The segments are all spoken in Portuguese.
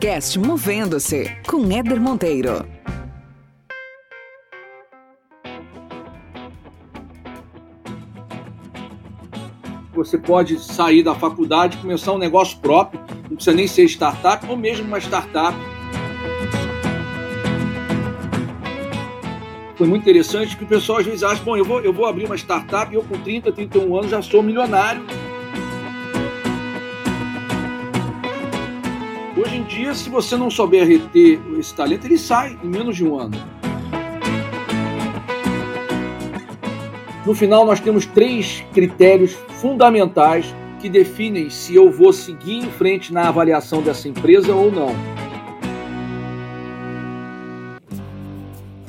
podcast Movendo-se com Éder Monteiro. Você pode sair da faculdade começar um negócio próprio, não precisa nem ser startup ou mesmo uma startup. Foi muito interessante que o pessoal às vezes acha, bom, eu vou, eu vou abrir uma startup e eu com 30, 31 anos já sou milionário. Hoje em dia, se você não souber reter esse talento, ele sai em menos de um ano. No final, nós temos três critérios fundamentais que definem se eu vou seguir em frente na avaliação dessa empresa ou não.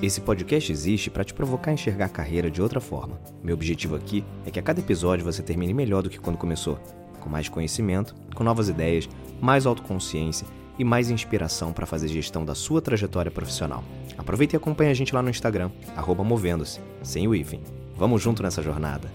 Esse podcast existe para te provocar a enxergar a carreira de outra forma. Meu objetivo aqui é que a cada episódio você termine melhor do que quando começou, com mais conhecimento, com novas ideias, mais autoconsciência e mais inspiração para fazer gestão da sua trajetória profissional. Aproveite e acompanhe a gente lá no Instagram, movendo-se, sem o hífen. Vamos junto nessa jornada.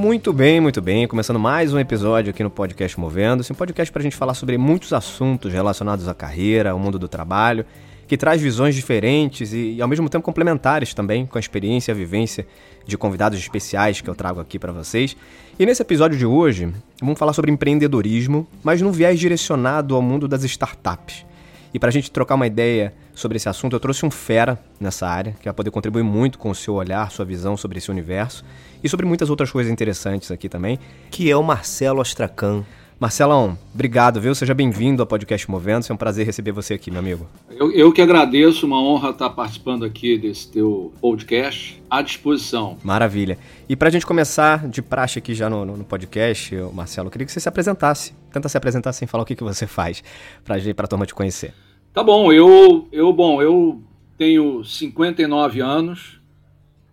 Muito bem, muito bem. Começando mais um episódio aqui no podcast Movendo-se, um podcast para a gente falar sobre muitos assuntos relacionados à carreira, ao mundo do trabalho, que traz visões diferentes e, e ao mesmo tempo complementares também com a experiência e a vivência de convidados especiais que eu trago aqui para vocês. E nesse episódio de hoje, vamos falar sobre empreendedorismo, mas num viés direcionado ao mundo das startups. E para a gente trocar uma ideia sobre esse assunto, eu trouxe um fera nessa área, que vai poder contribuir muito com o seu olhar, sua visão sobre esse universo e sobre muitas outras coisas interessantes aqui também, que é o Marcelo Astracan. Marcelão, obrigado, viu? Seja bem-vindo ao podcast Movendo. É um prazer receber você aqui, meu amigo. Eu, eu, que agradeço, uma honra estar participando aqui desse teu podcast, à disposição. Maravilha. E para a gente começar de praxe aqui já no, no, podcast, Marcelo, eu queria que você se apresentasse. Tenta se apresentar sem falar o que, que você faz, para a turma te conhecer. Tá bom, eu, eu, bom, eu tenho 59 anos,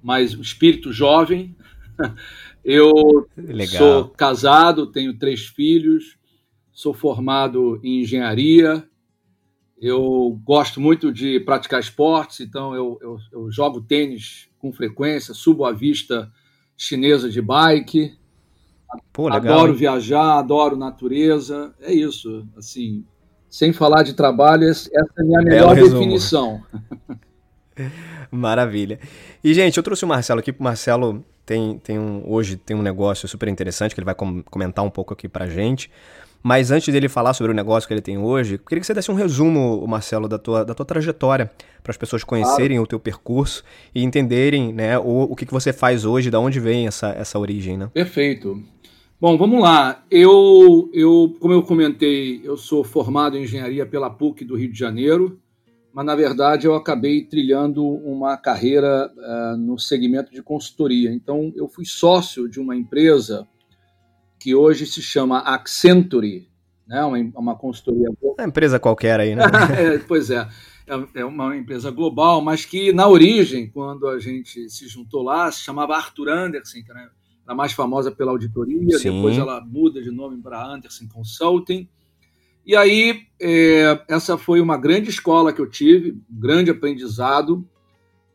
mas espírito jovem. Eu Legal. sou casado, tenho três filhos, sou formado em engenharia. Eu gosto muito de praticar esportes, então eu, eu, eu jogo tênis com frequência, subo a vista chinesa de bike. Pô, adoro viajar, adoro natureza. É isso, assim, sem falar de trabalho, essa é a minha melhor definição. Maravilha. E, gente, eu trouxe o Marcelo aqui, o Marcelo tem, tem um, hoje tem um negócio super interessante que ele vai com, comentar um pouco aqui pra gente. Mas antes dele falar sobre o negócio que ele tem hoje, queria que você desse um resumo, Marcelo, da tua, da tua trajetória, para as pessoas conhecerem claro. o teu percurso e entenderem né, o, o que, que você faz hoje, da onde vem essa, essa origem. Né? Perfeito. Bom, vamos lá. Eu, eu, como eu comentei, eu sou formado em engenharia pela PUC do Rio de Janeiro mas na verdade eu acabei trilhando uma carreira uh, no segmento de consultoria. Então eu fui sócio de uma empresa que hoje se chama Accenture, né? uma, uma consultoria. É uma empresa qualquer aí, né? é, pois é. é. É uma empresa global, mas que na origem, quando a gente se juntou lá, se chamava Arthur Anderson, que era mais famosa pela auditoria, Sim. depois ela muda de nome para Anderson Consulting. E aí, é, essa foi uma grande escola que eu tive, um grande aprendizado.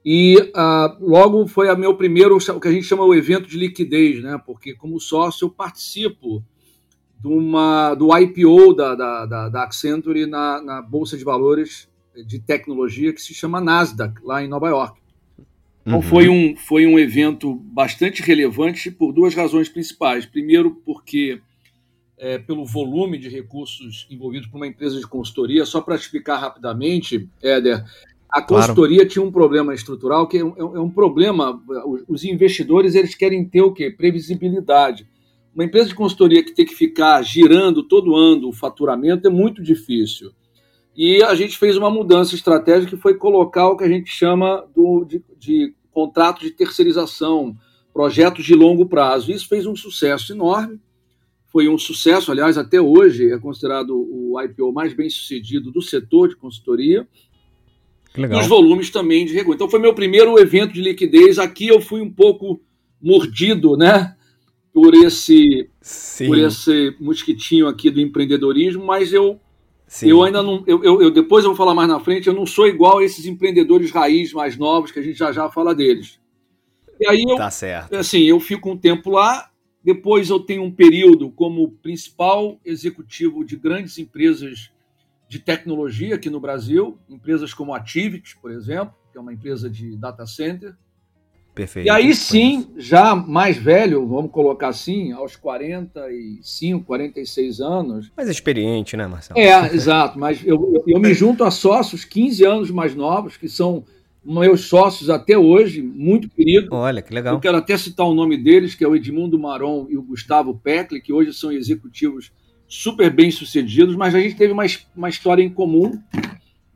E ah, logo foi a meu primeiro, o que a gente chama o evento de liquidez, né? Porque como sócio eu participo de uma, do IPO da, da, da, da Accenture na, na Bolsa de Valores de Tecnologia que se chama Nasdaq, lá em Nova York. Então uhum. foi, um, foi um evento bastante relevante por duas razões principais. Primeiro, porque é, pelo volume de recursos envolvidos por uma empresa de consultoria. Só para explicar rapidamente, Éder, a consultoria claro. tinha um problema estrutural que é um, é um, problema. Os investidores eles querem ter o quê? Previsibilidade. Uma empresa de consultoria que tem que ficar girando todo ano o faturamento é muito difícil. E a gente fez uma mudança estratégica que foi colocar o que a gente chama do, de, de contrato de terceirização, projetos de longo prazo. Isso fez um sucesso enorme foi um sucesso, aliás, até hoje é considerado o IPO mais bem sucedido do setor de consultoria. Legal. E os volumes também de recurso. Então foi meu primeiro evento de liquidez. Aqui eu fui um pouco mordido, né? Por esse, Sim. por esse mosquitinho aqui do empreendedorismo, mas eu Sim. Eu ainda não. Eu, eu, eu, depois eu vou falar mais na frente, eu não sou igual a esses empreendedores raiz mais novos, que a gente já já fala deles. E aí eu. Tá certo. Assim, eu fico um tempo lá, depois eu tenho um período como principal executivo de grandes empresas de tecnologia aqui no Brasil, empresas como a Activity, por exemplo, que é uma empresa de data center. Perfeito. E aí sim, já mais velho, vamos colocar assim, aos 45, 46 anos. Mais experiente, né, Marcelo? É, exato. Mas eu, eu me junto a sócios 15 anos mais novos, que são meus sócios até hoje, muito queridos. Olha, que legal. Eu quero até citar o nome deles, que é o Edmundo Maron e o Gustavo Peckley, que hoje são executivos super bem sucedidos, mas a gente teve uma, uma história em comum.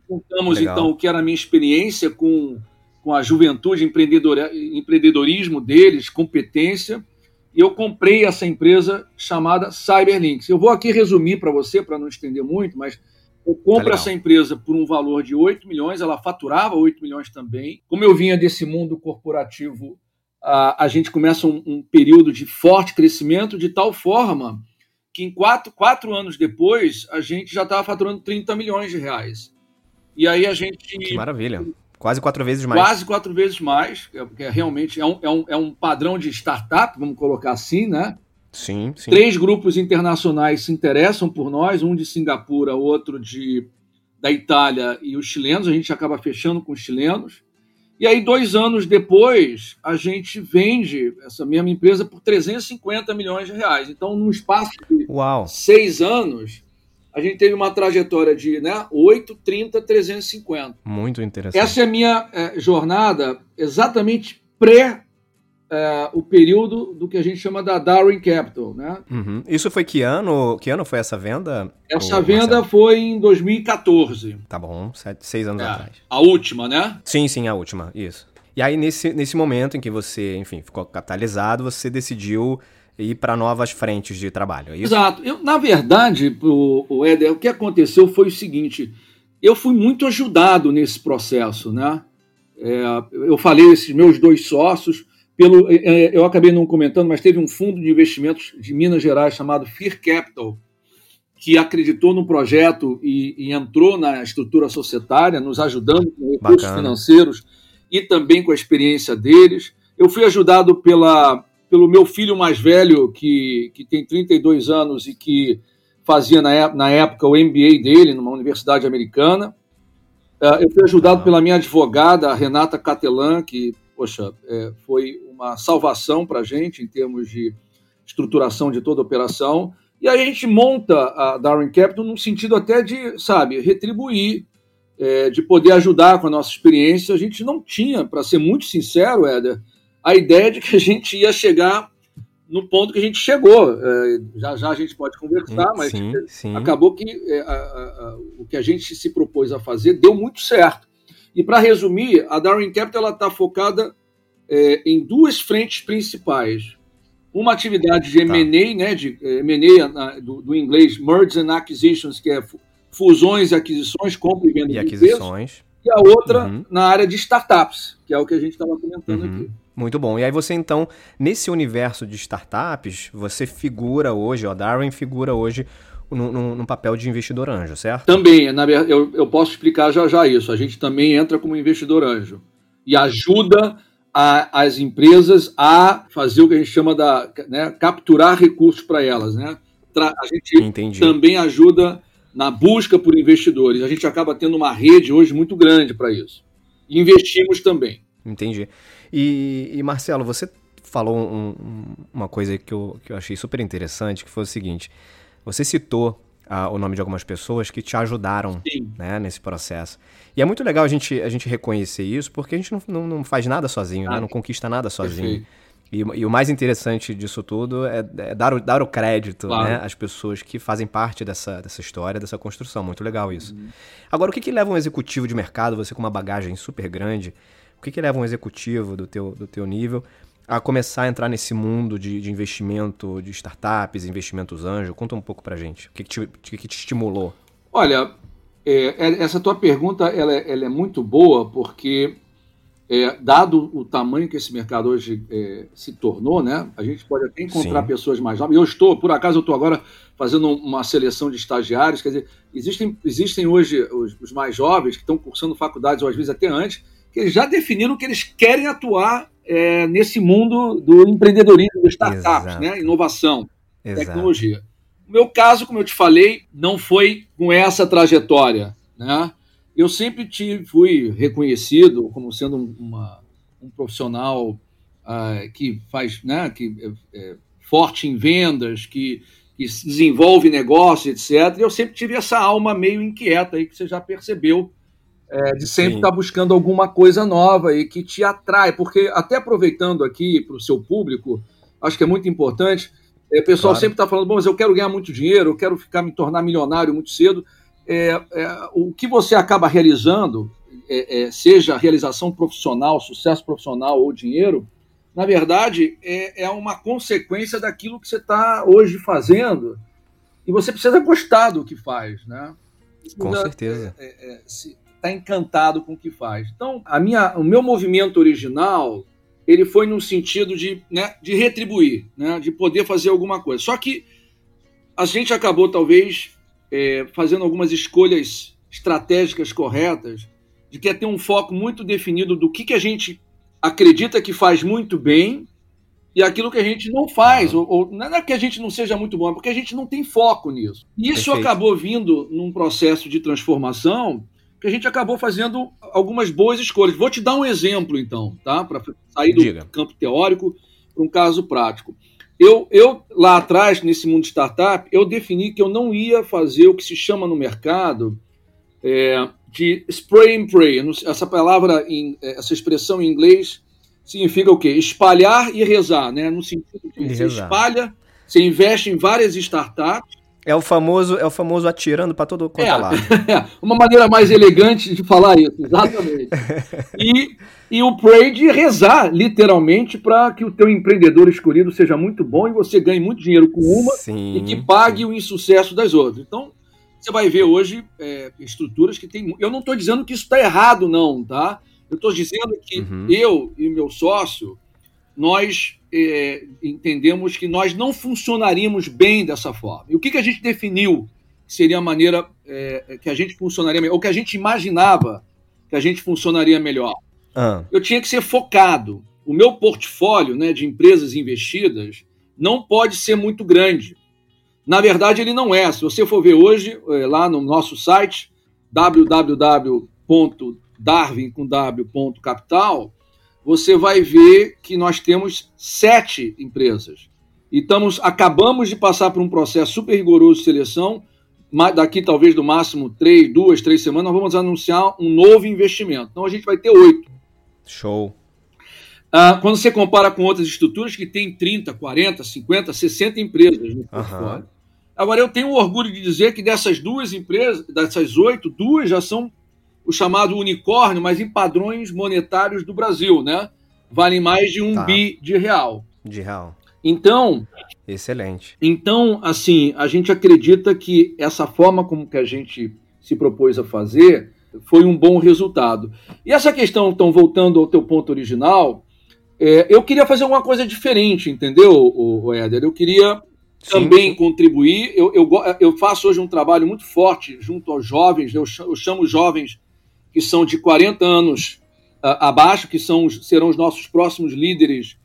Contamos, legal. então, o que era a minha experiência com com a juventude, empreendedorismo deles, competência, e eu comprei essa empresa chamada Cyberlinks. Eu vou aqui resumir para você, para não estender muito, mas eu compro tá essa empresa por um valor de 8 milhões, ela faturava 8 milhões também. Como eu vinha desse mundo corporativo, a, a gente começa um, um, período de forte crescimento, de tal forma que em quatro, quatro anos depois, a gente já estava faturando 30 milhões de reais. E aí a gente. Que maravilha Quase quatro vezes mais. Quase quatro vezes mais, porque é, realmente é um, é, um, é um padrão de startup, vamos colocar assim, né? Sim, sim. Três grupos internacionais se interessam por nós, um de Singapura, outro de da Itália e os chilenos. A gente acaba fechando com os chilenos. E aí, dois anos depois, a gente vende essa mesma empresa por 350 milhões de reais. Então, num espaço de Uau. seis anos, a gente teve uma trajetória de né, 8, 30, 350. Muito interessante. Essa é a minha é, jornada exatamente pré é, o período do que a gente chama da Darwin Capital, né? Uhum. Isso foi que ano? Que ano foi essa venda? Essa venda foi em 2014. Tá bom, sete, seis anos é, atrás. A última, né? Sim, sim, a última, isso. E aí, nesse, nesse momento em que você, enfim, ficou capitalizado, você decidiu ir para novas frentes de trabalho. É Exato. Eu, na verdade, o, o Éder, o que aconteceu foi o seguinte: eu fui muito ajudado nesse processo, né? É, eu falei esses meus dois sócios, pelo, é, é, eu acabei não comentando, mas teve um fundo de investimentos de Minas Gerais chamado Fear Capital, que acreditou no projeto e, e entrou na estrutura societária, nos ajudando com recursos Bacana. financeiros e também com a experiência deles. Eu fui ajudado pela pelo meu filho mais velho, que, que tem 32 anos e que fazia na, na época o MBA dele numa universidade americana. Uh, eu fui ajudado pela minha advogada, Renata Catelan, que, poxa, é, foi uma salvação para a gente em termos de estruturação de toda a operação. E aí a gente monta a Darwin Capital num sentido até de, sabe, retribuir, é, de poder ajudar com a nossa experiência. A gente não tinha, para ser muito sincero, Éder, a ideia de que a gente ia chegar no ponto que a gente chegou. É, já já a gente pode conversar, mas sim, sim. acabou que é, a, a, o que a gente se propôs a fazer deu muito certo. E para resumir, a Darwin Capital está focada é, em duas frentes principais. Uma atividade de M&A, tá. né, de é, M&A do, do, inglês Mergers and Acquisitions, que é fusões e aquisições, compra e venda e de aquisições. e a outra uhum. na área de startups, que é o que a gente estava comentando uhum. aqui. Muito bom. E aí você então, nesse universo de startups, você figura hoje, ó, Darwin figura hoje num, papel de investidor anjo, certo? Também, na eu, eu posso explicar já já isso. A gente também entra como investidor anjo e ajuda a, as empresas a fazer o que a gente chama da né, capturar recursos para elas, né? A gente Entendi. também ajuda na busca por investidores. A gente acaba tendo uma rede hoje muito grande para isso. E investimos também. Entendi. E, e Marcelo, você falou um, um, uma coisa que eu, que eu achei super interessante, que foi o seguinte: você citou ah, o nome de algumas pessoas que te ajudaram né, nesse processo. E é muito legal a gente, a gente reconhecer isso, porque a gente não, não, não faz nada sozinho, ah, né? não conquista nada sozinho. E, e, o mais interessante disso tudo é, é dar, o, dar o crédito claro. né, às pessoas que fazem parte dessa, dessa história, dessa construção. Muito legal isso. Uhum. Agora, o que, que leva um executivo de mercado, você com uma bagagem super grande, o que, que leva um executivo do teu, do teu nível a começar a entrar nesse mundo de, de investimento de startups, investimentos anjo? Conta um pouco pra gente. O que, que, te, que te estimulou? Olha, é, é, essa tua pergunta ela, é, ela é muito boa porque é, dado o tamanho que esse mercado hoje é, se tornou, né, a gente pode até encontrar Sim. pessoas mais jovens. Eu estou, por acaso, eu estou agora fazendo uma seleção de estagiários, quer dizer, existem, existem hoje os, os mais jovens que estão cursando faculdades, ou às vezes até antes, que eles já definiram que eles querem atuar é, nesse mundo do empreendedorismo, das startups, né, inovação, Exato. tecnologia. O meu caso, como eu te falei, não foi com essa trajetória, né? eu sempre tive, fui reconhecido como sendo uma, um profissional uh, que faz, né, que é, é, forte em vendas, que, que desenvolve negócios, etc. E eu sempre tive essa alma meio inquieta aí que você já percebeu, é, de sempre estar tá buscando alguma coisa nova e que te atrai, porque até aproveitando aqui para o seu público, acho que é muito importante. É, o pessoal claro. sempre está falando, bom, mas eu quero ganhar muito dinheiro, eu quero ficar me tornar milionário muito cedo é, é, o que você acaba realizando, é, é, seja realização profissional, sucesso profissional ou dinheiro, na verdade é, é uma consequência daquilo que você está hoje fazendo e você precisa gostar do que faz, né? com certeza. Está encantado com o que faz. Então, a minha, o meu movimento original ele foi no sentido de, né, de retribuir, né, de poder fazer alguma coisa. Só que a gente acabou talvez é, fazendo algumas escolhas estratégicas corretas, de que é ter um foco muito definido do que, que a gente acredita que faz muito bem e aquilo que a gente não faz, ou, ou, não é que a gente não seja muito bom, é porque a gente não tem foco nisso. E isso Perfeito. acabou vindo num processo de transformação que a gente acabou fazendo algumas boas escolhas. Vou te dar um exemplo, então, tá? Para sair do Diga. campo teórico para um caso prático. Eu, eu, lá atrás, nesse mundo de startup, eu defini que eu não ia fazer o que se chama no mercado é, de spray and pray. Essa palavra, em, é, essa expressão em inglês significa o quê? Espalhar e rezar, né? No sentido de você espalha, você investe em várias startups. É o famoso, é o famoso atirando para todo quanto é, é lado. É, uma maneira mais elegante de falar isso, exatamente. E e o pray de rezar, literalmente, para que o teu empreendedor escolhido seja muito bom e você ganhe muito dinheiro com uma sim, e que pague sim. o insucesso das outras. Então, você vai ver hoje é, estruturas que tem. Eu não estou dizendo que isso está errado, não, tá? Eu estou dizendo que uhum. eu e meu sócio, nós é, entendemos que nós não funcionaríamos bem dessa forma. E o que, que a gente definiu que seria a maneira é, que a gente funcionaria melhor, ou que a gente imaginava que a gente funcionaria melhor? Ah. Eu tinha que ser focado. O meu portfólio né, de empresas investidas não pode ser muito grande. Na verdade, ele não é. Se você for ver hoje, é, lá no nosso site, www.darwin.capital, você vai ver que nós temos sete empresas. E estamos, acabamos de passar por um processo super rigoroso de seleção. Daqui, talvez, no máximo três, duas, três semanas, nós vamos anunciar um novo investimento. Então, a gente vai ter oito. Show. Ah, quando você compara com outras estruturas que têm 30, 40, 50, 60 empresas no portfólio. Uhum. Agora, eu tenho orgulho de dizer que dessas duas empresas, dessas oito, duas já são o chamado unicórnio, mas em padrões monetários do Brasil, né? Valem mais de um tá. bi de real. De real. Então. Excelente. Então, assim, a gente acredita que essa forma como que a gente se propôs a fazer foi um bom resultado. E essa questão, então, voltando ao teu ponto original, é, eu queria fazer alguma coisa diferente, entendeu, o, Éder? Eu queria sim, também contribuir. Eu, eu, eu, faço hoje um trabalho muito forte junto aos jovens, eu chamo, eu chamo jovens que são de 40 anos abaixo, que são, serão os nossos próximos líderes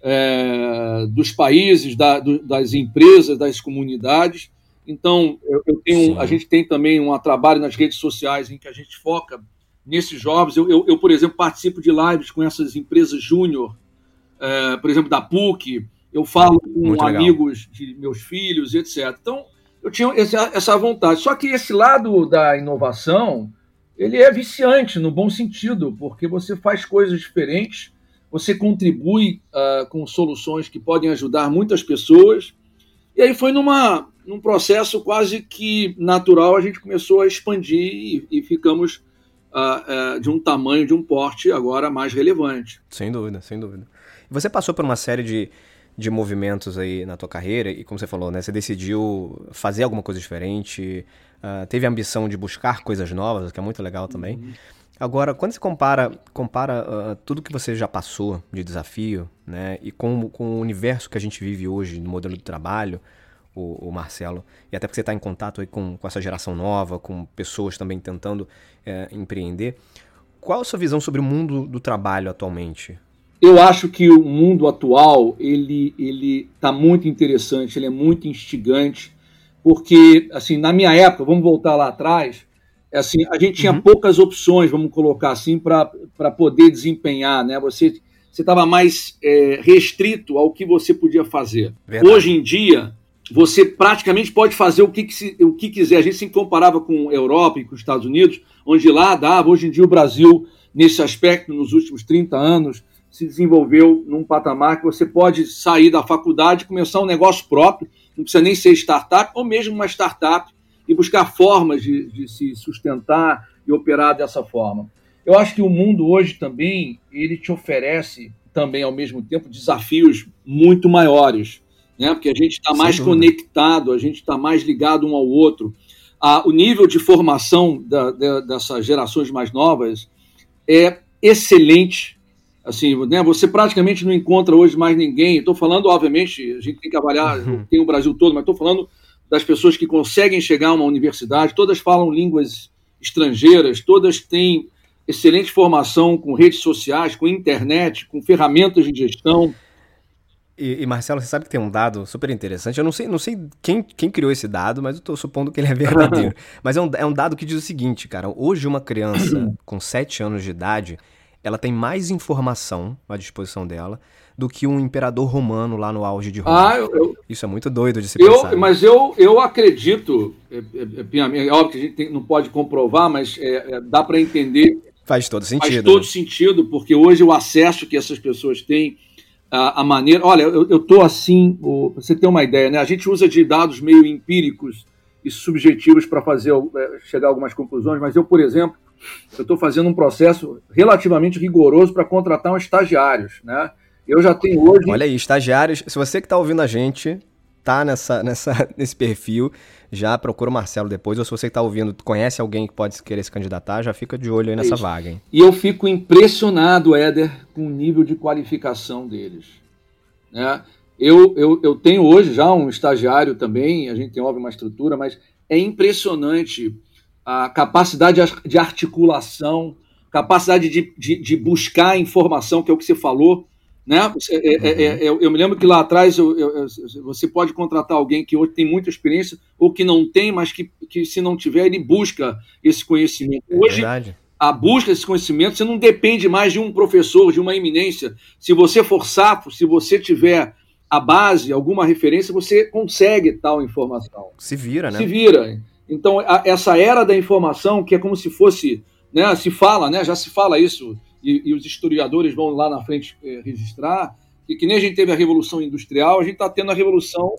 é, dos países, da, do, das empresas, das comunidades. Então, eu, eu tenho, a gente tem também um trabalho nas redes sociais em que a gente foca nesses jovens. Eu, eu, eu por exemplo, participo de lives com essas empresas júnior, é, por exemplo, da PUC. Eu falo com Muito amigos legal. de meus filhos, etc. Então, eu tinha essa vontade. Só que esse lado da inovação, ele é viciante no bom sentido, porque você faz coisas diferentes, você contribui uh, com soluções que podem ajudar muitas pessoas. E aí foi numa, num processo quase que natural, a gente começou a expandir e, e ficamos uh, uh, de um tamanho, de um porte agora mais relevante. Sem dúvida, sem dúvida. Você passou por uma série de, de movimentos aí na tua carreira e, como você falou, né, você decidiu fazer alguma coisa diferente, uh, teve a ambição de buscar coisas novas, que é muito legal também. Uhum. Agora, quando você compara, compara uh, tudo que você já passou de desafio, né, e com, com o universo que a gente vive hoje no modelo de trabalho, o, o Marcelo, e até porque você está em contato aí com, com essa geração nova, com pessoas também tentando é, empreender, qual a sua visão sobre o mundo do trabalho atualmente? Eu acho que o mundo atual ele ele está muito interessante, ele é muito instigante, porque assim na minha época, vamos voltar lá atrás, é assim a gente tinha uhum. poucas opções, vamos colocar assim, para poder desempenhar, né? Você você estava mais é, restrito ao que você podia fazer. Verdade. Hoje em dia você praticamente pode fazer o que, o que quiser. A gente se comparava com a Europa e com os Estados Unidos, onde lá dava. Hoje em dia o Brasil, nesse aspecto, nos últimos 30 anos, se desenvolveu num patamar que você pode sair da faculdade começar um negócio próprio, não precisa nem ser startup, ou mesmo uma startup, e buscar formas de, de se sustentar e operar dessa forma. Eu acho que o mundo hoje também, ele te oferece também, ao mesmo tempo, desafios muito maiores, né? porque a gente está mais conectado, a gente está mais ligado um ao outro a, o nível de formação da, da, dessas gerações mais novas é excelente. Assim, né, você praticamente não encontra hoje mais ninguém. Estou falando, obviamente, a gente tem que avaliar, uhum. tem o Brasil todo, mas estou falando das pessoas que conseguem chegar a uma universidade. Todas falam línguas estrangeiras, todas têm excelente formação com redes sociais, com internet, com ferramentas de gestão. E, e, Marcelo, você sabe que tem um dado super interessante. Eu não sei, não sei quem, quem criou esse dado, mas eu estou supondo que ele é verdadeiro. mas é um, é um dado que diz o seguinte, cara. Hoje, uma criança com 7 anos de idade, ela tem mais informação à disposição dela do que um imperador romano lá no auge de Roma. Ah, eu, Isso é muito doido de se eu, pensar. Né? Mas eu, eu acredito, é, é, é, é, óbvio que a gente tem, não pode comprovar, mas é, é dá para entender. Faz todo sentido. Faz todo né? sentido, porque hoje o acesso que essas pessoas têm a, a maneira. Olha, eu estou assim, o, você ter uma ideia, né? A gente usa de dados meio empíricos e subjetivos para fazer é, chegar a algumas conclusões, mas eu, por exemplo, eu estou fazendo um processo relativamente rigoroso para contratar um estagiários, né? Eu já tenho hoje. Olha aí, estagiários. Se você que está ouvindo a gente, tá nessa, nessa, nesse perfil, já procura o Marcelo depois, ou se você está ouvindo, conhece alguém que pode querer se candidatar, já fica de olho aí nessa é vaga. Hein? E eu fico impressionado, Éder, com o nível de qualificação deles. Né? Eu, eu, eu tenho hoje já um estagiário também, a gente tem óbvio uma estrutura, mas é impressionante a capacidade de articulação, capacidade de, de, de buscar informação, que é o que você falou, né? É, é, é, é eu me lembro que lá atrás eu, eu, você pode contratar alguém que hoje tem muita experiência ou que não tem, mas que, que se não tiver, ele busca esse conhecimento. É hoje, a busca desse conhecimento, você não depende mais de um professor, de uma eminência. Se você for sapo, se você tiver a base, alguma referência, você consegue tal informação. Se vira, né? Se vira. Então, a, essa era da informação, que é como se fosse, né, se fala, né, já se fala isso e, e os historiadores vão lá na frente é, registrar, e que nem a gente teve a revolução industrial, a gente está tendo a revolução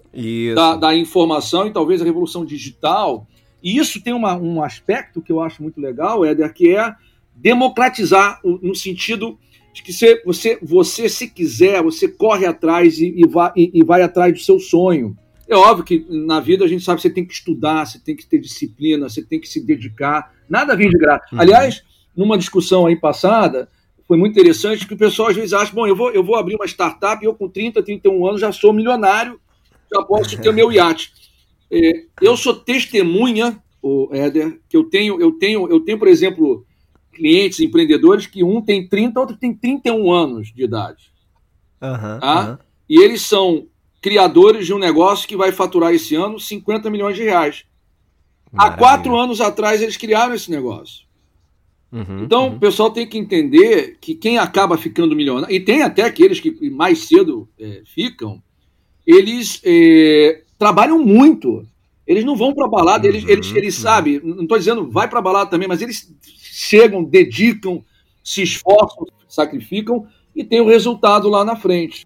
da, da, informação e talvez a revolução digital. E isso tem uma, um aspecto que eu acho muito legal, Éder, que é democratizar no sentido de que você, você, você se quiser, você corre atrás e, e, vai, e, e vai atrás do seu sonho. É óbvio que na vida a gente sabe que você tem que estudar, você tem que ter disciplina, você tem que se dedicar. Nada vem de graça. Uhum. Aliás, numa discussão aí passada, foi muito interessante que o pessoal às vezes acha, bom, eu vou, eu vou abrir uma startup e eu com 30, 31 anos já sou milionário, já posso ter meu iate. É, eu sou testemunha, o Éder, que eu tenho, eu tenho, eu tenho, por exemplo, clientes, empreendedores que um tem 30, outro tem 31 anos de idade. Uhum, tá? Uhum. E eles são criadores de um negócio que vai faturar esse ano 50 milhões de reais. Maravilha. Há quatro anos atrás eles criaram esse negócio. Uhum, então, uhum. o pessoal tem que entender que quem acaba ficando milionário, e tem até aqueles que mais cedo é, ficam, eles é, trabalham muito. Eles não vão para balada, eles, eles, uhum, eles uhum. sabem, não estou dizendo vai para balada também, mas eles chegam, dedicam, se esforçam, sacrificam e tem o resultado lá na frente.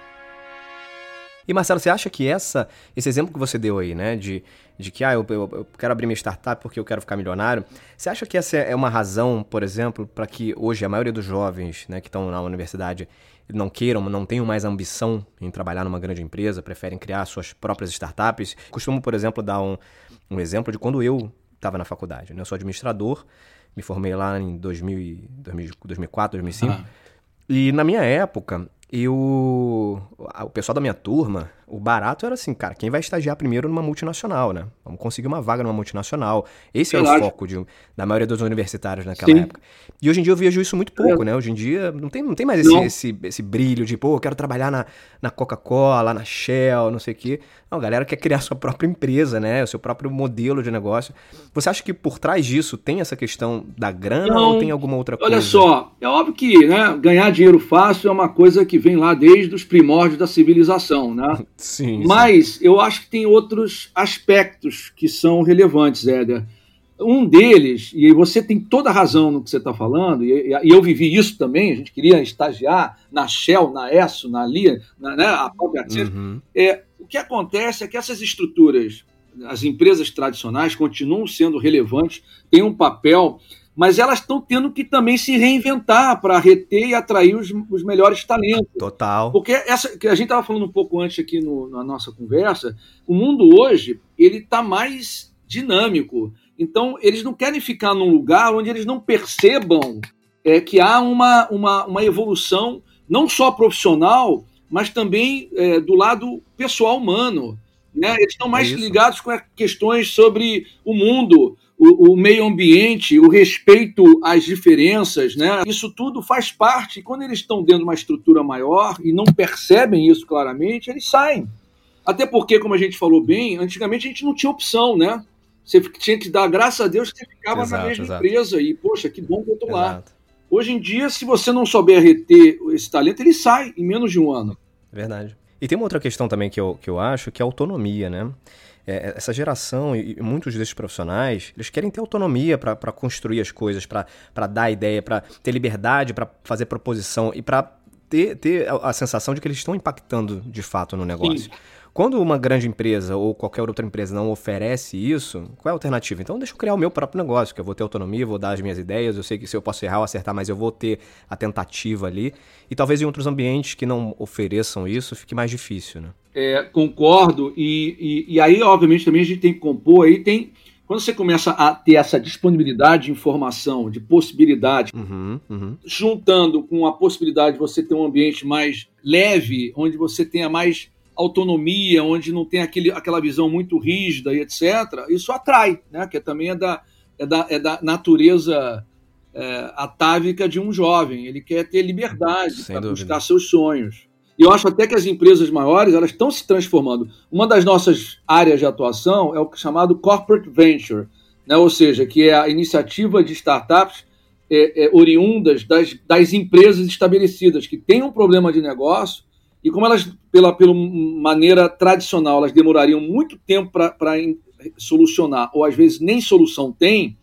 E Marcelo, você acha que essa, esse exemplo que você deu aí, né, de, de que ah, eu, eu, eu quero abrir minha startup porque eu quero ficar milionário, você acha que essa é uma razão, por exemplo, para que hoje a maioria dos jovens né, que estão na universidade não queiram, não tenham mais ambição em trabalhar numa grande empresa, preferem criar suas próprias startups? Costumo, por exemplo, dar um, um exemplo de quando eu estava na faculdade. Né? Eu sou administrador, me formei lá em 2000, 2004, 2005. Ah. E na minha época, eu, o pessoal da minha turma, o barato era assim, cara, quem vai estagiar primeiro numa multinacional, né? Vamos conseguir uma vaga numa multinacional. Esse Verdade. era o foco de, da maioria dos universitários naquela Sim. época. E hoje em dia eu vejo isso muito pouco, é. né? Hoje em dia não tem, não tem mais esse, esse, esse, brilho de, pô, eu quero trabalhar na, na Coca-Cola, na Shell, não sei o quê. Não, a galera quer criar sua própria empresa, né? O seu próprio modelo de negócio. Você acha que por trás disso tem essa questão da grana não, ou tem alguma outra coisa? Olha só, é óbvio que né, ganhar dinheiro fácil é uma coisa que vem lá desde os primórdios da civilização, né? Sim. Mas eu acho que tem outros aspectos que são relevantes, Éder. Um deles, e você tem toda a razão no que você está falando, e, e, eu vivi isso também, a gente queria estagiar na Shell, na ESSO, na LIA, na, né, a própria uhum. é, O que acontece é que essas estruturas, as empresas tradicionais, continuam sendo relevantes, têm um papel mas elas estão tendo que também se reinventar para reter e atrair os, os, melhores talentos. Total. Porque essa que a gente estava falando um pouco antes aqui no, na nossa conversa, o mundo hoje ele está mais dinâmico. Então eles não querem ficar num lugar onde eles não percebam é, que há uma, uma, uma evolução não só profissional, mas também é, do lado pessoal humano. Né? Eles estão mais é ligados com questões sobre o mundo, o, o, meio ambiente, o respeito às diferenças, né? Isso tudo faz parte. Quando eles estão dentro de uma estrutura maior e não percebem isso claramente, eles saem. Até porque, como a gente falou bem, antigamente a gente não tinha opção, né? Você tinha que dar graças a Deus que você ficava exato, na mesma exato. empresa e, poxa, que bom que eu tô lá. Hoje em dia, se você não souber reter esse talento, ele sai em menos de um ano. Verdade. E tem uma outra questão também que eu, que eu acho, que é a autonomia, né? É, essa geração e muitos desses profissionais, eles querem ter autonomia para construir as coisas, para dar ideia, para ter liberdade para fazer proposição e para ter, ter a, a, sensação de que eles estão impactando de fato no negócio. Sim. Quando uma grande empresa ou qualquer outra empresa não oferece isso, qual é a alternativa? Então deixa eu criar o meu próprio negócio, que eu vou ter autonomia, vou dar as minhas ideias, eu sei que se eu posso errar ou acertar, mas eu vou ter a tentativa ali. E talvez em outros ambientes que não ofereçam isso, fique mais difícil, né? É, concordo. E, e, e aí, obviamente, também a gente tem que compor aí, tem quando você começa a ter essa disponibilidade de informação, de possibilidade, uhum, uhum. juntando com a possibilidade de você ter um ambiente mais leve, onde você tenha mais autonomia, onde não tem aquele, aquela visão muito rígida e etc., isso atrai, né? que também é da, é da, é da natureza é, atávica de um jovem. Ele quer ter liberdade para buscar seus sonhos. E eu acho até que as empresas maiores elas estão se transformando. Uma das nossas áreas de atuação é o chamado Corporate Venture, né? ou seja, que é a iniciativa de startups é, é, oriundas das, das empresas estabelecidas, que têm um problema de negócio e como elas, pela, pela maneira tradicional, elas demorariam muito tempo para solucionar, ou às vezes nem solução tem,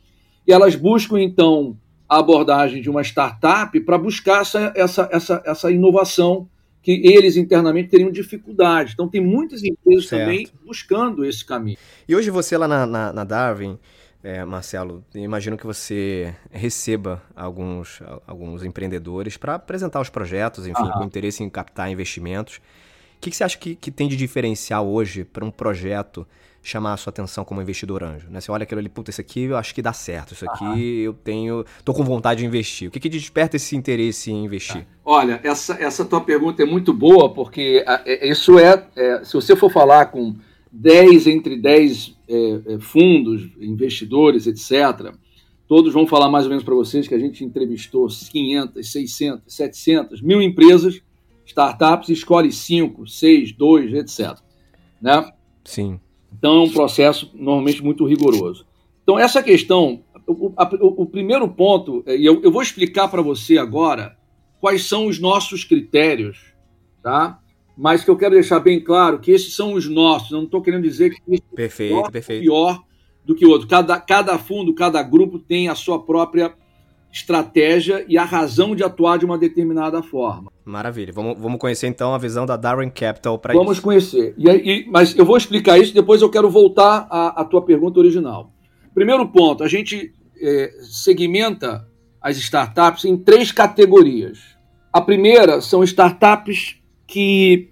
e elas buscam então a abordagem de uma startup para buscar essa, essa, essa, essa inovação que eles internamente teriam dificuldade. Então tem muitas empresas certo. também buscando esse caminho. E hoje você lá na, na, na Darwin, é, Marcelo, imagino que você receba alguns, alguns empreendedores para apresentar os projetos, enfim, com interesse em captar investimentos. O que, que você acha que, que tem de diferencial hoje para um projeto chamar a sua atenção como investidor anjo? Né? Você olha aquilo ali, puta, isso aqui eu acho que dá certo, isso aqui eu tenho, tô com vontade de investir. O que, que desperta esse interesse em investir? Olha, essa, essa tua pergunta é muito boa, porque é, isso é, é se você for falar com 10 entre 10 é, é, fundos, investidores, etc., todos vão falar mais ou menos para vocês que a gente entrevistou 500, 600, 700, mil empresas, startups, escolhe 5, 6, 2, etc. Né? Sim. Então é um processo normalmente muito rigoroso. Então, essa questão, o, a, o, o primeiro ponto, é, e eu, eu vou explicar para você agora quais são os nossos critérios, tá? Mas que eu quero deixar bem claro que esses são os nossos. Eu não estou querendo dizer que esse perfeito, é pior, perfeito. pior do que o outro. Cada, cada fundo, cada grupo tem a sua própria estratégia e a razão de atuar de uma determinada forma. Maravilha. Vamos, vamos conhecer então a visão da Darren Capital para isso. Vamos conhecer. E, e, mas eu vou explicar isso, depois eu quero voltar à, à tua pergunta original. Primeiro ponto, a gente é, segmenta as startups em três categorias. A primeira são startups que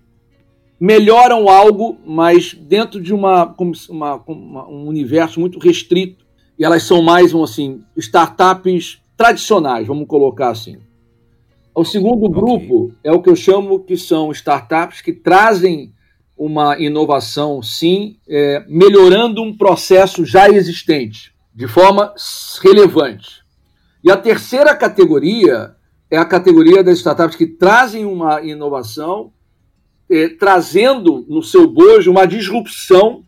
melhoram algo, mas dentro de uma, uma, uma, um universo muito restrito. E elas são mais, assim, startups tradicionais, vamos colocar assim. O segundo grupo okay. é o que eu chamo que são startups que trazem uma inovação, sim, é, melhorando um processo já existente, de forma relevante. E a terceira categoria é a categoria das startups que trazem uma inovação, é, trazendo no seu bojo uma disrupção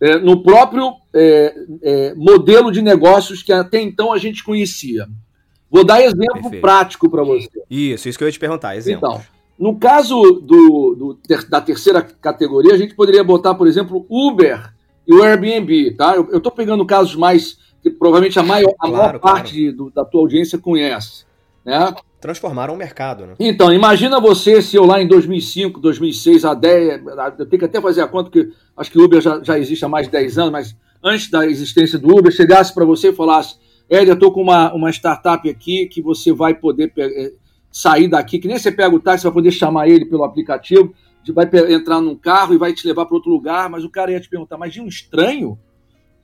é, no próprio é, é, modelo de negócios que até então a gente conhecia. Vou dar exemplo Perfeito. prático para você. Isso, isso que eu ia te perguntar, exemplo. Então, no caso do, do, da terceira categoria, a gente poderia botar, por exemplo, Uber e o Airbnb, tá? Eu estou pegando casos mais que provavelmente a maior, a claro, maior parte do, da tua audiência conhece, né? Transformaram o mercado, né? Então, imagina você se eu lá em 2005, 2006, a 10, eu tenho que até fazer a conta que acho que o Uber já, já existe há mais de 10 anos, mas antes da existência do Uber, chegasse para você e falasse, Ed, eu estou com uma, uma startup aqui que você vai poder eh, sair daqui, que nem você pega o táxi, vai poder chamar ele pelo aplicativo, vai entrar num carro e vai te levar para outro lugar, mas o cara ia te perguntar, mas de um estranho?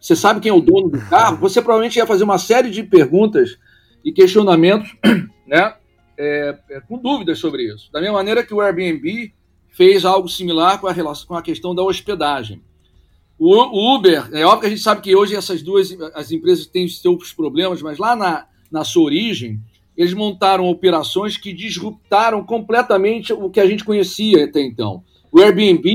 Você sabe quem é o dono do carro? Você provavelmente ia fazer uma série de perguntas e questionamentos, né? É, é, com dúvidas sobre isso. Da mesma maneira que o Airbnb fez algo similar com a, relação, com a questão da hospedagem. O, o, Uber, é óbvio que a gente sabe que hoje essas duas as empresas têm seus problemas, mas lá na, na sua origem, eles montaram operações que disruptaram completamente o que a gente conhecia até então. O Airbnb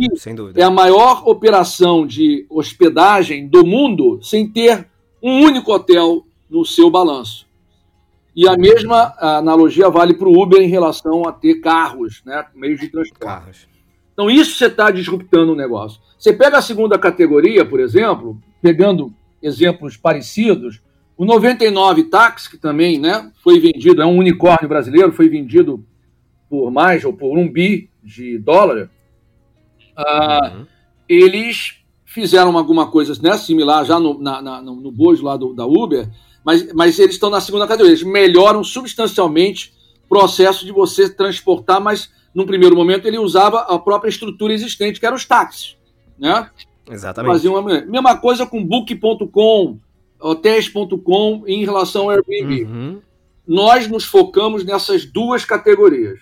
é a maior operação de hospedagem do mundo sem ter um único hotel no seu balanço. E a mesma analogia vale para o Uber em relação a ter carros, né, meios de transporte. Carros. Então, isso você está disruptando o negócio. Você pega a segunda categoria, por exemplo, pegando exemplos parecidos, o 99 Taxi, que também né, foi vendido, é um unicórnio brasileiro, foi vendido por mais ou por um bi de dólar. Uh, uhum. Eles fizeram alguma coisa né, similar já no, na, na, no bojo lá do, da Uber, mas, mas eles estão na segunda categoria. Eles melhoram substancialmente o processo de você transportar, mas num primeiro momento ele usava a própria estrutura existente, que eram os táxis. Né? Exatamente. Fazia uma... Mesma coisa com book.com, hotéis.com em relação ao Airbnb. Uhum. Nós nos focamos nessas duas categorias.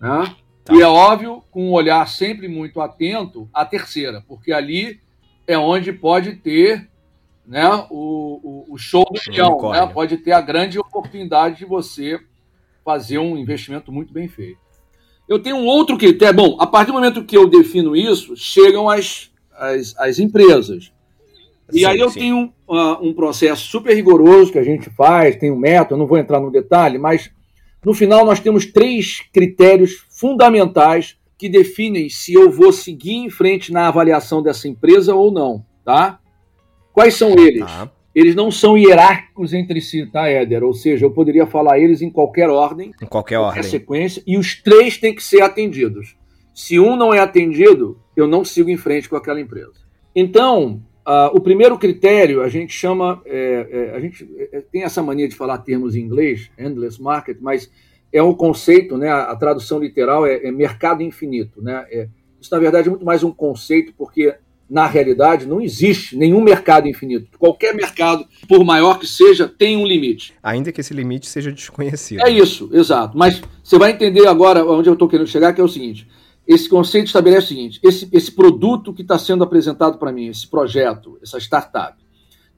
Né? Tá. E é óbvio, com um olhar sempre muito atento à terceira, porque ali é onde pode ter né, o, o, o show do milhão, né? pode ter a grande oportunidade de você fazer um investimento muito bem feito. Eu tenho um outro critério. Bom, a partir do momento que eu defino isso, chegam as, as, as empresas. E sim, aí eu sim. tenho uh, um processo super rigoroso que a gente faz, tem um método, eu não vou entrar no detalhe, mas no final nós temos três critérios fundamentais que definem se eu vou seguir em frente na avaliação dessa empresa ou não, tá? Quais são eles? Tá. Eles não são hierárquicos entre si, tá, Éder? Ou seja, eu poderia falar eles em qualquer ordem, em qualquer, qualquer ordem, sequência, e os três têm que ser atendidos. Se um não é atendido, eu não sigo em frente com aquela empresa. Então, uh, o primeiro critério a gente chama, é, é, a gente é, tem essa mania de falar termos em inglês, endless market, mas é um conceito, né? A, tradução literal é, é mercado infinito, né? É, isso na verdade é muito mais um conceito porque na realidade, não existe nenhum mercado infinito. Qualquer mercado, por maior que seja, tem um limite. Ainda que esse limite seja desconhecido. É isso, exato. Mas você vai entender agora onde eu estou querendo chegar, que é o seguinte: esse conceito estabelece o seguinte: esse, esse produto que está sendo apresentado para mim, esse projeto, essa startup,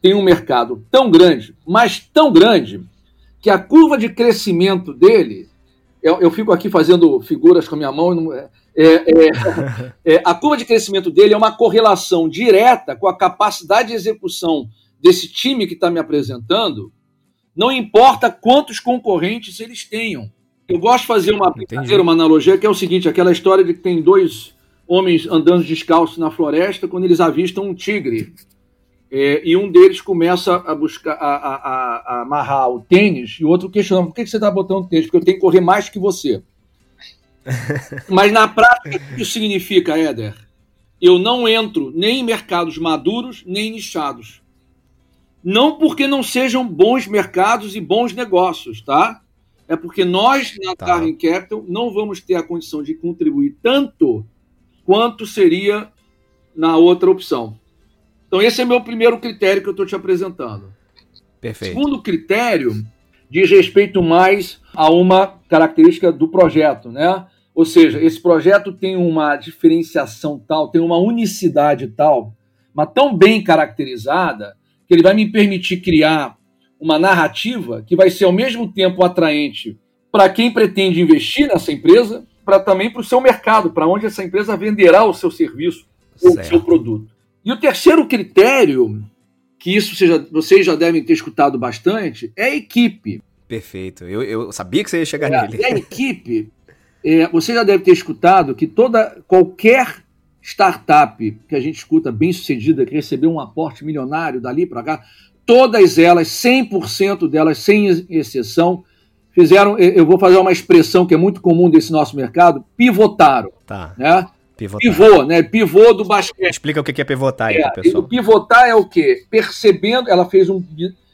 tem um mercado tão grande, mas tão grande, que a curva de crescimento dele. Eu, eu fico aqui fazendo figuras com a minha mão, não, é, é, é, é, a curva de crescimento dele é uma correlação direta com a capacidade de execução desse time que está me apresentando, não importa quantos concorrentes eles tenham. Eu gosto de fazer uma brincadeira, uma analogia, que é o seguinte: aquela história de que tem dois homens andando descalços na floresta quando eles avistam um tigre. É, e um deles começa a buscar a, a, a, a amarrar o tênis e o outro questiona por que, que você está botando tênis? Porque eu tenho que correr mais que você. Mas na prática, o que isso significa, Éder? Eu não entro nem em mercados maduros, nem nichados. Não porque não sejam bons mercados e bons negócios, tá? É porque nós, na tá. Darwin Capital, não vamos ter a condição de contribuir tanto quanto seria na outra opção. Então, esse é meu primeiro critério que eu estou te apresentando. Perfeito. Segundo critério diz respeito mais a uma característica do projeto, né? Ou seja, esse projeto tem uma diferenciação tal, tem uma unicidade tal, mas tão bem caracterizada, que ele vai me permitir criar uma narrativa que vai ser ao mesmo tempo atraente para quem pretende investir nessa empresa, para também para o seu mercado, para onde essa empresa venderá o seu serviço ou o seu produto. E o terceiro critério, que isso seja, vocês já devem ter escutado bastante, é equipe. Perfeito. Eu, eu sabia que você ia chegar é, nele. A equipe, é, você já deve ter escutado que toda qualquer startup que a gente escuta bem sucedida, que recebeu um aporte milionário dali para cá, todas elas, 100% delas, sem exceção, fizeram, eu vou fazer uma expressão que é muito comum desse nosso mercado, pivotaram. Tá. Né? Pivotar. Pivô, né? Pivô do basquete. Explica o que é pivotar aí é, pessoal. Pivotar é o quê? Percebendo, ela fez um.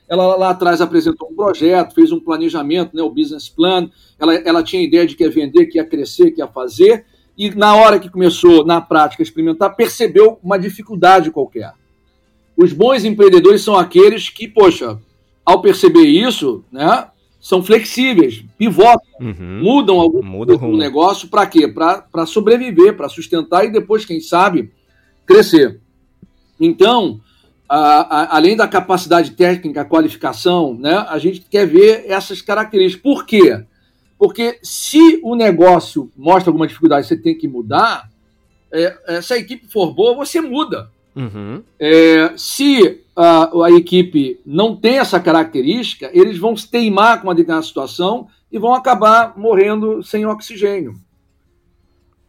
Ela lá atrás apresentou um projeto, fez um planejamento, né, o business plan. Ela, ela tinha ideia de que ia vender, que ia crescer, que ia fazer. E na hora que começou, na prática, a experimentar, percebeu uma dificuldade qualquer. Os bons empreendedores são aqueles que, poxa, ao perceber isso, né, são flexíveis, pivotam, uhum. mudam algum Muda o negócio para quê? Para sobreviver, para sustentar e depois, quem sabe, crescer. Então, a, a, além da capacidade técnica, qualificação, né, a gente quer ver essas características. Por quê? Porque se o negócio mostra alguma dificuldade, você tem que mudar, é, é se a equipe for boa, você muda. Uhum. É, se a, a, equipe não tem essa característica, eles vão se teimar com uma determinada situação e vão acabar morrendo sem oxigênio.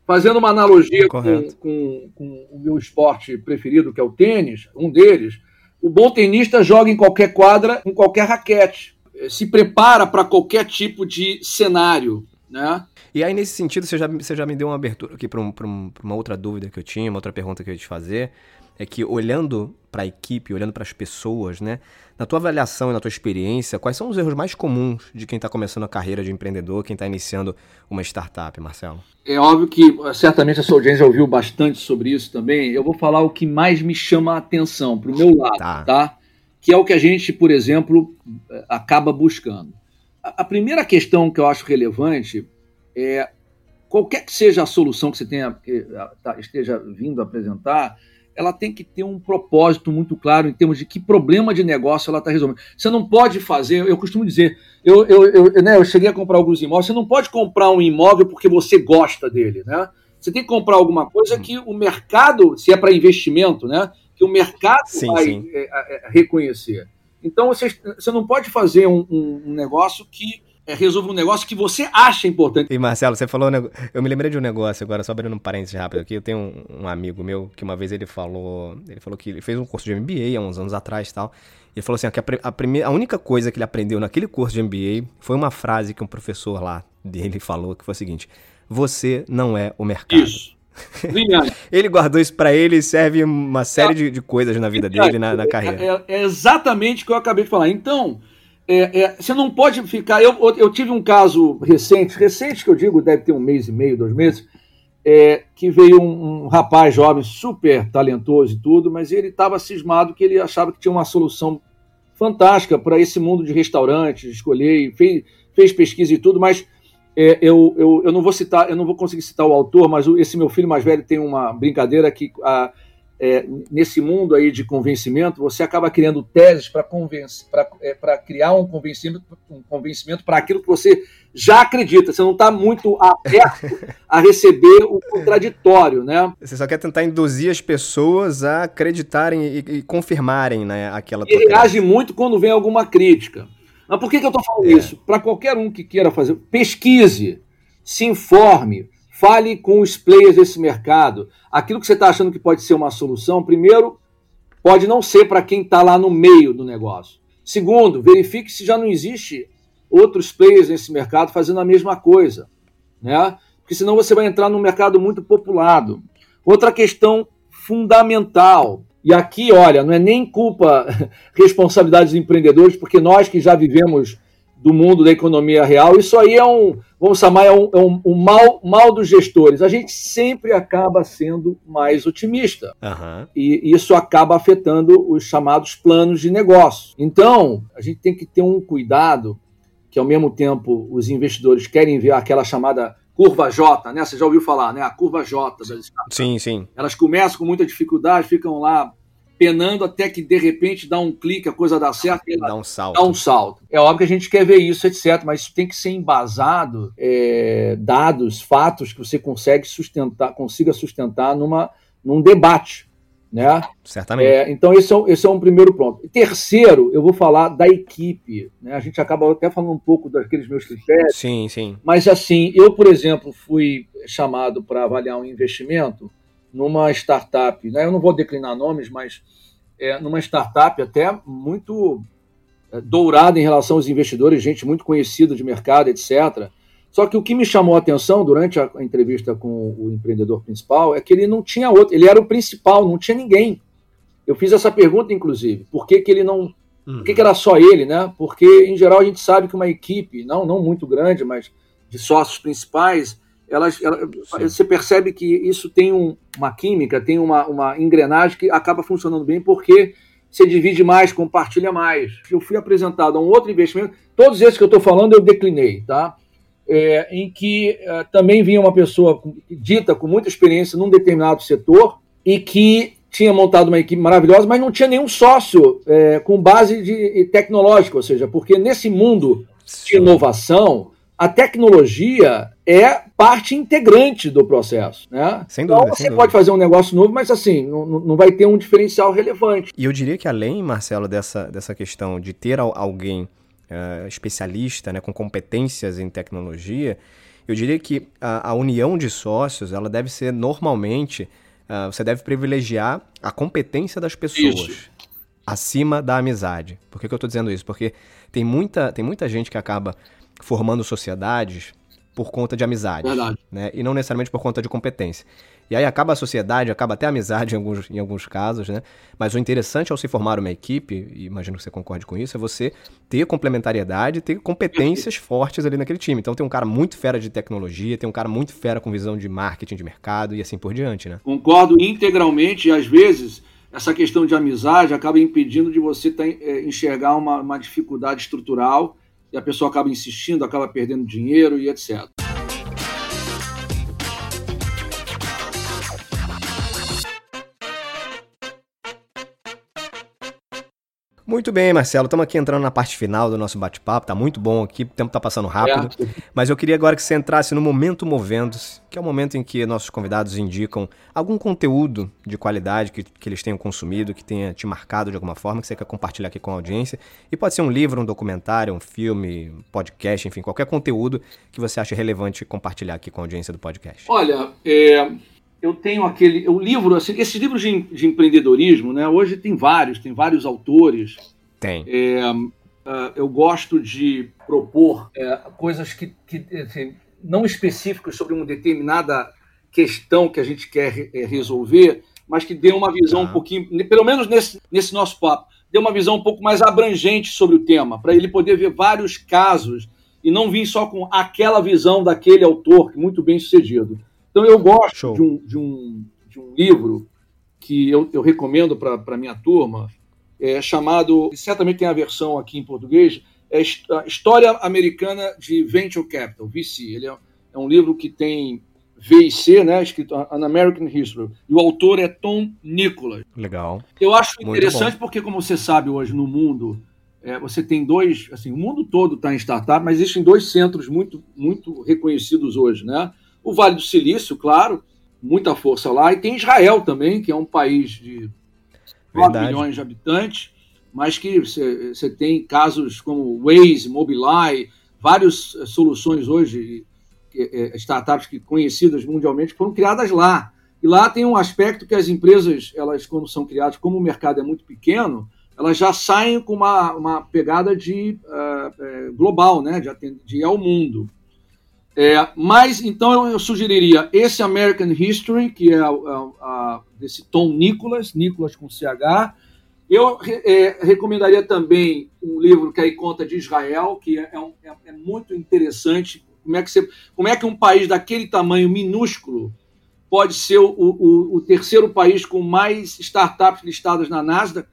Fazendo uma analogia com, com, com, o meu esporte preferido, que é o tênis, um deles, o bom tenista joga em qualquer quadra, com qualquer raquete. Se prepara para qualquer tipo de cenário. Né? E aí, nesse sentido, você já, você já me deu uma abertura aqui para um, um, uma outra dúvida que eu tinha, uma outra pergunta que eu ia te fazer é que olhando para a equipe, olhando para as pessoas, né? Na tua avaliação e na tua experiência, quais são os erros mais comuns de quem está começando a carreira de empreendedor, quem está iniciando uma startup, Marcelo? É óbvio que certamente a sua audiência ouviu bastante sobre isso também. Eu vou falar o que mais me chama a atenção para o meu lado, tá. tá? Que é o que a gente, por exemplo, acaba buscando. A primeira questão que eu acho relevante é qualquer que seja a solução que você tenha, que tá, esteja vindo apresentar, ela tem que ter um propósito muito claro em termos de que problema de negócio ela está resolvendo. Você não pode fazer, eu costumo dizer, eu, eu, eu, né, eu cheguei a comprar alguns imóveis, você não pode comprar um imóvel porque você gosta dele, né? Você tem que comprar alguma coisa que o mercado, se é para investimento, né? Que o mercado sim, vai sim. É, é, reconhecer. Então você, você não pode fazer um, um negócio que é, resolva um negócio que você acha importante. E Marcelo, você falou. Eu me lembrei de um negócio agora, só abrindo um parênteses rápido aqui. Eu tenho um, um, amigo meu que uma vez ele falou. Ele falou que ele fez um curso de MBA há uns anos atrás e tal. E ele falou assim: que a, a, primeira, a única coisa que ele aprendeu naquele curso de MBA foi uma frase que um professor lá dele falou, que foi o seguinte: Você não é o mercado. Isso. ele guardou isso para ele e serve uma série de, de coisas na vida dele, na, na carreira. É, é, exatamente o que eu acabei de falar. Então, é, é, você não pode ficar. Eu, eu tive um caso recente, recente que eu digo, deve ter um mês e meio, dois meses, é, que veio um, um, rapaz jovem, super talentoso e tudo, mas ele estava cismado que ele achava que tinha uma solução fantástica para esse mundo de restaurantes, escolher, fez, fez pesquisa e tudo, mas é, eu, eu, eu não vou citar, eu não vou conseguir citar o autor, mas esse meu filho mais velho tem uma brincadeira que a, é, nesse mundo aí de convencimento, você acaba criando teses para é, criar um convencimento, um convencimento para aquilo que você já acredita. Você não está muito aberto a receber o contraditório, né? Você só quer tentar induzir as pessoas a acreditarem e, e confirmarem né, aquela. E reage muito quando vem alguma crítica. Mas por que, que eu estou falando é. isso? Para qualquer um que queira fazer, pesquise, se informe, fale com os players desse mercado. Aquilo que você está achando que pode ser uma solução, primeiro, pode não ser para quem está lá no meio do negócio. Segundo, verifique se já não existe outros players nesse mercado fazendo a mesma coisa, né? Porque senão você vai entrar num mercado muito populado. Outra questão fundamental, e aqui, olha, não é nem culpa, responsabilidade dos empreendedores, porque nós que já vivemos do mundo da economia real, isso aí é um, vamos chamar, é um, é um, um mal, mal dos gestores. A gente sempre acaba sendo mais otimista. Uhum. E isso acaba afetando os chamados planos de negócio. Então, a gente tem que ter um cuidado que, ao mesmo tempo, os investidores querem ver aquela chamada curva J, né? Você já ouviu falar, né? A curva J das startups. Sim, sim. Elas começam com muita dificuldade, ficam lá penando até que de repente dá um clique, a coisa dá certo. Dá um salto. Dá um salto. É óbvio que a gente quer ver isso, etc. Mas isso tem que ser embasado, é, dados, fatos que você consegue sustentar, consiga sustentar numa, num debate. Né? Certamente. É, então, esse é, esse é um primeiro ponto. Terceiro, eu vou falar da equipe. Né? A gente acaba até falando um pouco daqueles meus critérios. Sim, sim. Mas, assim, eu, por exemplo, fui chamado para avaliar um investimento numa startup, né? eu não vou declinar nomes, mas é, numa startup até muito é, dourada em relação aos investidores, gente muito conhecida de mercado, etc. Só que o que me chamou a atenção durante a entrevista com o empreendedor principal é que ele não tinha outro, ele era o principal, não tinha ninguém. Eu fiz essa pergunta, inclusive, por que, que ele não. Por que, que era só ele, né? Porque, em geral, a gente sabe que uma equipe, não, não muito grande, mas de sócios principais, elas, elas você percebe que isso tem um, uma química, tem uma, uma engrenagem que acaba funcionando bem porque você divide mais, compartilha mais. Eu fui apresentado a um outro investimento, todos esses que eu estou falando eu declinei, tá? É, em que é, também vinha uma pessoa dita com muita experiência num determinado setor e que tinha montado uma equipe maravilhosa, mas não tinha nenhum sócio é, com base de, tecnológica, ou seja, porque nesse mundo de inovação, a tecnologia é parte integrante do processo. Né? Sem dúvida. Então, você pode fazer um negócio novo, mas assim, não, não vai ter um diferencial relevante. E eu diria que além, Marcelo, dessa, dessa questão de ter alguém uh, especialista, né, com competências em tecnologia, eu diria que a, a união de sócios, ela deve ser normalmente, uh, você deve privilegiar a competência das pessoas. Isso. Acima da amizade. Por que, que eu estou dizendo isso? Porque tem muita, tem muita gente que acaba formando sociedades por conta de amizade. Né? E não necessariamente por conta de competência. E aí acaba a sociedade, acaba até a amizade em alguns, em alguns casos, né? Mas o interessante ao se formar uma equipe, e imagino que você concorde com isso, é você ter complementariedade, ter competências fortes ali naquele time. Então tem um cara muito fera de tecnologia, tem um cara muito fera com visão de marketing de mercado e assim por diante, né? Concordo integralmente e às vezes essa questão de amizade acaba impedindo de você ter, é, enxergar uma, uma dificuldade estrutural e a pessoa acaba insistindo, acaba perdendo dinheiro e etc. Muito bem, Marcelo. Estamos aqui entrando na parte final do nosso bate-papo. Tá muito bom aqui, o tempo está passando rápido. É. Mas eu queria agora que você entrasse no Momento Movendo-se, que é o momento em que nossos convidados indicam algum conteúdo de qualidade que, que eles tenham consumido, que tenha te marcado de alguma forma, que você quer compartilhar aqui com a audiência. E pode ser um livro, um documentário, um filme, um podcast, enfim, qualquer conteúdo que você ache relevante compartilhar aqui com a audiência do podcast. Olha, é eu tenho aquele o livro assim, esse livro de, de, empreendedorismo né hoje tem vários tem vários autores. Tem. É, uh, eu gosto de propor é, coisas que, que assim, não específicas sobre uma determinada questão que a gente quer é, resolver mas que dê uma visão tá. um pouquinho pelo menos nesse, nesse nosso papo dê uma visão um pouco mais abrangente sobre o tema para ele poder ver vários casos e não vir só com aquela visão daquele autor muito bem sucedido então eu gosto de um, de, um, de um livro que eu, eu recomendo para a minha turma, é chamado, certamente tem a versão aqui em português, é História Americana de Venture Capital, VC. Ele é, é um livro que tem V e C, né, escrito An American History. E o autor é Tom Nicholas. Legal. Eu acho Muito interessante bom. porque, como você sabe hoje no mundo, é, você tem dois, assim, o mundo todo está em startup, mas existem dois centros muito, muito reconhecidos hoje, né? O Vale do Silício, claro, muita força lá. E tem Israel também, que é um país de 9 milhões de habitantes, mas que você tem casos como Waze, Mobileye, várias soluções hoje, startups que conhecidas mundialmente, foram criadas lá. E lá tem um aspecto que as empresas, elas quando são criadas, como o mercado é muito pequeno, elas já saem com uma, uma pegada de uh, global, né? de, de ir ao mundo. É, mas, então, eu, eu, sugeriria esse American History, que é a, a, a, desse Tom Nicholas, Nicholas com CH. Eu é, recomendaria também um livro que aí conta de Israel, que é, é, um, é, é muito interessante. Como é, que você, como é que um país daquele tamanho minúsculo pode ser o, o, o terceiro país com mais startups listadas na Nasdaq,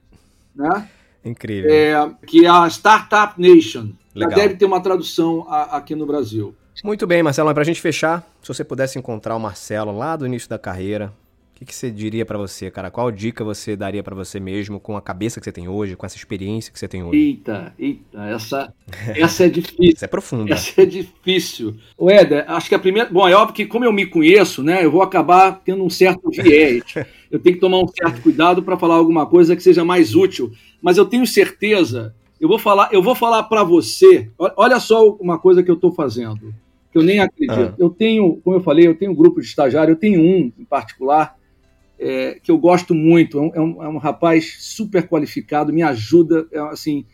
né? Incrível. É, que é a Startup Nation. Legal. Já deve ter uma tradução aqui no Brasil. Muito bem, Marcelo, mas para a gente fechar, se você pudesse encontrar o Marcelo lá do início da carreira, o que, que você diria para você, cara? Qual dica você daria para você mesmo com a cabeça que você tem hoje, com essa experiência que você tem hoje? Eita, eita, essa, essa é difícil. essa é profunda. Essa é difícil. O Éder, acho que a primeira. Bom, é óbvio que, como eu me conheço, né, eu vou acabar tendo um certo viés. eu tenho que tomar um certo cuidado para falar alguma coisa que seja mais útil. Mas eu tenho certeza. Eu vou falar, eu vou falar para você. Olha só uma coisa que eu estou fazendo que eu nem acredito. Ah. Eu tenho, como eu falei, eu tenho um grupo de estagiário, eu tenho um em particular é, que eu gosto muito. É um, é um, é um, rapaz super qualificado, me ajuda, é, assim,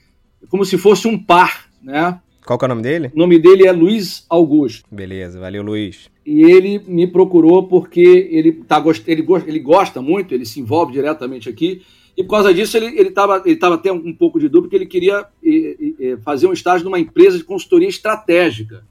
como se fosse um par, né? Qual é o nome dele? O nome dele é Luiz Augusto. Beleza, valeu, Luiz. E ele me procurou porque ele, tá, ele, ele gosta muito, ele se envolve diretamente aqui, e por causa disso ele estava ele tava até um pouco de dúvida, porque ele queria fazer um estágio numa empresa de consultoria estratégica.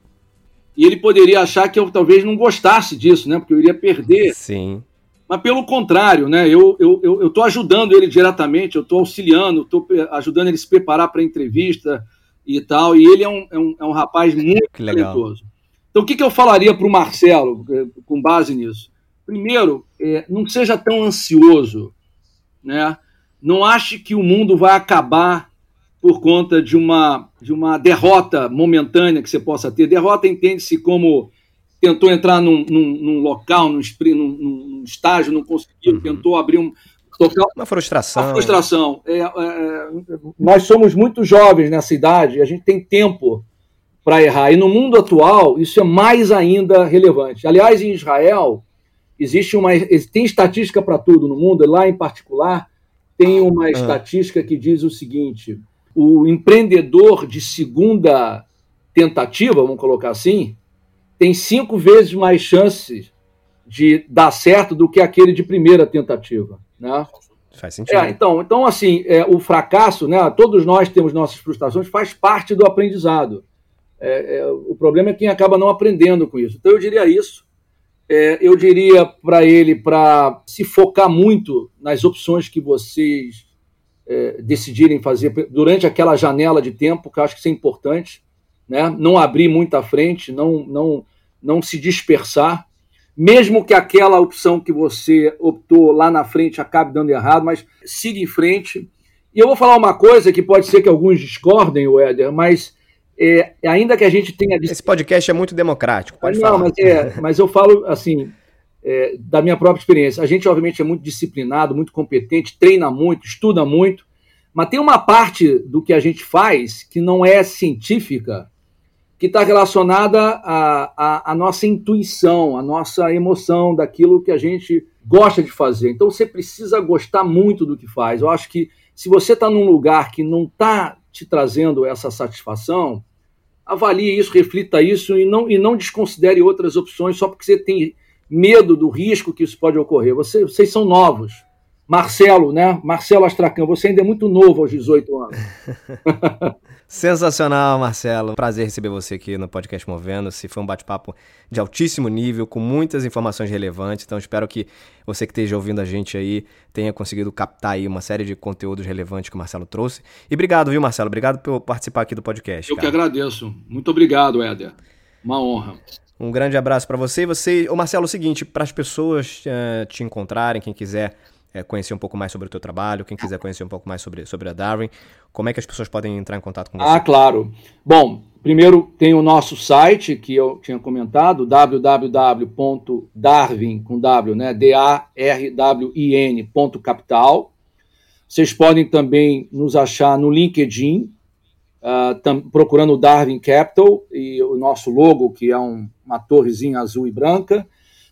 E ele poderia achar que eu talvez não gostasse disso, né? Porque eu iria perder. Sim. Mas pelo contrário, né? Eu estou eu, eu, eu ajudando ele diretamente, eu estou auxiliando, estou ajudando ele se preparar para a entrevista e tal. E ele é um, é um, é um rapaz muito talentoso. Então, o que, que eu falaria para o Marcelo eh, com base nisso? Primeiro, é, não seja tão ansioso, né? Não ache que o mundo vai acabar por conta de uma, de uma derrota momentânea que você possa ter. Derrota entende-se como tentou entrar num, num, num local, num, num, num, estágio, não conseguiu, uhum. tentou abrir um. Tocar, uma frustração. Uma frustração. É, é, é, nós somos muito jovens nessa idade, a gente tem tempo para errar. E no mundo atual, isso é mais ainda relevante. Aliás, em Israel, existe uma. Tem estatística para tudo no mundo, lá em particular, tem uma ah. estatística que diz o seguinte: o empreendedor de segunda tentativa, vamos colocar assim, tem cinco vezes mais chances de dar certo do que aquele de primeira tentativa, né? Faz sentido. É, então, então, assim, é, o fracasso, né? Todos nós temos nossas frustrações, faz parte do aprendizado. É, é, o problema é quem acaba não aprendendo com isso. Então, eu diria isso. É, eu diria para ele para se focar muito nas opções que vocês é, decidirem fazer durante aquela janela de tempo, que eu acho que isso é importante, né? não abrir muito à frente, não, não, não se dispersar, mesmo que aquela opção que você optou lá na frente acabe dando errado, mas siga em frente. E eu vou falar uma coisa que pode ser que alguns discordem, Éder, mas é, ainda que a gente tenha. Esse podcast é muito democrático, pode não, falar. Mas, é, mas eu falo assim, é, da minha própria experiência. A gente, obviamente, é muito disciplinado, muito competente, treina muito, estuda muito, mas tem uma parte do que a gente faz que não é científica, que está relacionada à, à, nossa intuição, à nossa emoção, daquilo que a gente gosta de fazer. Então você precisa gostar muito do que faz. Eu acho que se você está num lugar que não está te trazendo essa satisfação, avalie isso, reflita isso e não, e não desconsidere outras opções só porque você tem medo do risco que isso pode ocorrer. Você, vocês são novos. Marcelo, né? Marcelo Astracan, você ainda é muito novo aos 18 anos. Sensacional, Marcelo. Prazer receber você aqui no podcast Movendo-se. Foi um bate-papo de altíssimo nível, com muitas informações relevantes. Então, espero que você que esteja ouvindo a gente aí tenha conseguido captar aí uma série de conteúdos relevantes que o Marcelo trouxe. E obrigado, viu, Marcelo? Obrigado por participar aqui do podcast. Eu cara. que agradeço. Muito obrigado, Éder. Uma honra. Um grande abraço para você. Você, o Marcelo, é o seguinte, para as pessoas uh, te encontrarem, quem quiser é, conhecer um pouco mais sobre o teu trabalho, quem quiser conhecer um pouco mais sobre, sobre a Darwin, como é que as pessoas podem entrar em contato com você? Ah, claro. Bom, primeiro tem o nosso site que eu tinha comentado, www.darwin com W, né, D A R W I N capital. Vocês podem também nos achar no LinkedIn, uh, tam, procurando o Darwin Capital e o nosso logo, que é um, uma torrezinha azul e branca.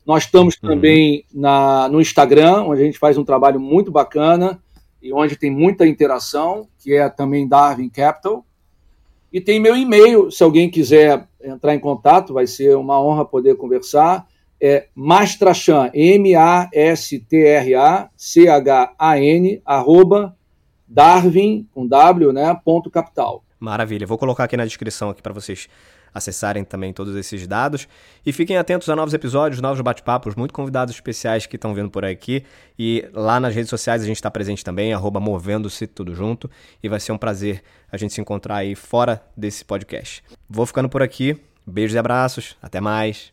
Nós estamos uhum. também na, no Instagram, onde a gente faz um trabalho muito bacana e onde tem muita interação, que é também Darwin Capital. E tem meu e-mail, se alguém quiser entrar em contato, vai ser uma honra poder conversar. É Mastrachan, M-A-S-T-R-A-C-H-A-N, arroba Darwin, com W, né, ponto capital. Maravilha, vou colocar aqui na descrição aqui para vocês acessarem também todos esses dados. E fiquem atentos a novos episódios, novos bate-papos, muito convidados especiais que estão vindo por aqui. E lá nas redes sociais a gente está presente também, movendo-se tudo junto. E vai ser um prazer a gente se encontrar aí fora desse podcast. Vou ficando por aqui. Beijos e abraços. Até mais.